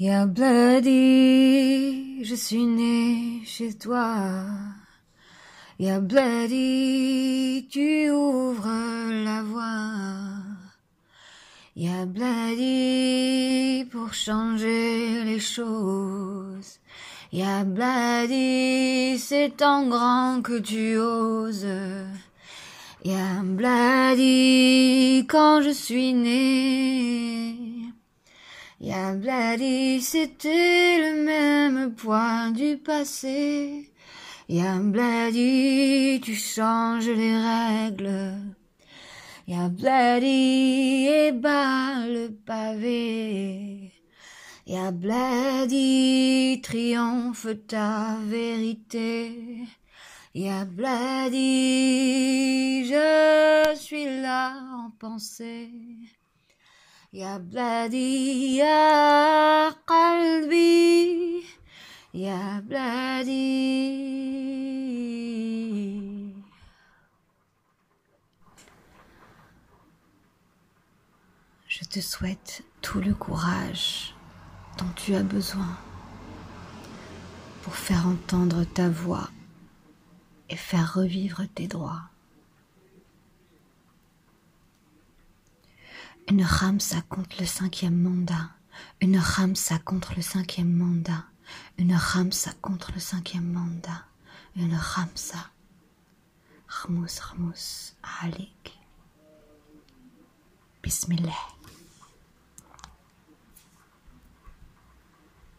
Ya je suis né chez toi. Ya tu ouvres la voie. Ya pour changer les choses. Ya c'est en grand que tu oses. Ya quand je suis né. Ya Bloody, c'était le même poids du passé. Ya Bloody, tu changes les règles. Ya Bloody, et bas le pavé. Ya Bloody, triomphe ta vérité. Ya Bloody, je suis là en pensée. يا بلادي يا قلبي يا بلادي Je te souhaite tout le courage dont tu as besoin pour faire entendre ta voix et faire revivre tes droits. Une ramsa contre le cinquième mandat. Une ramsa contre le cinquième mandat. Une ramsa contre le cinquième mandat. Une ramsa. Rmous, rmous, alik. Bismillah.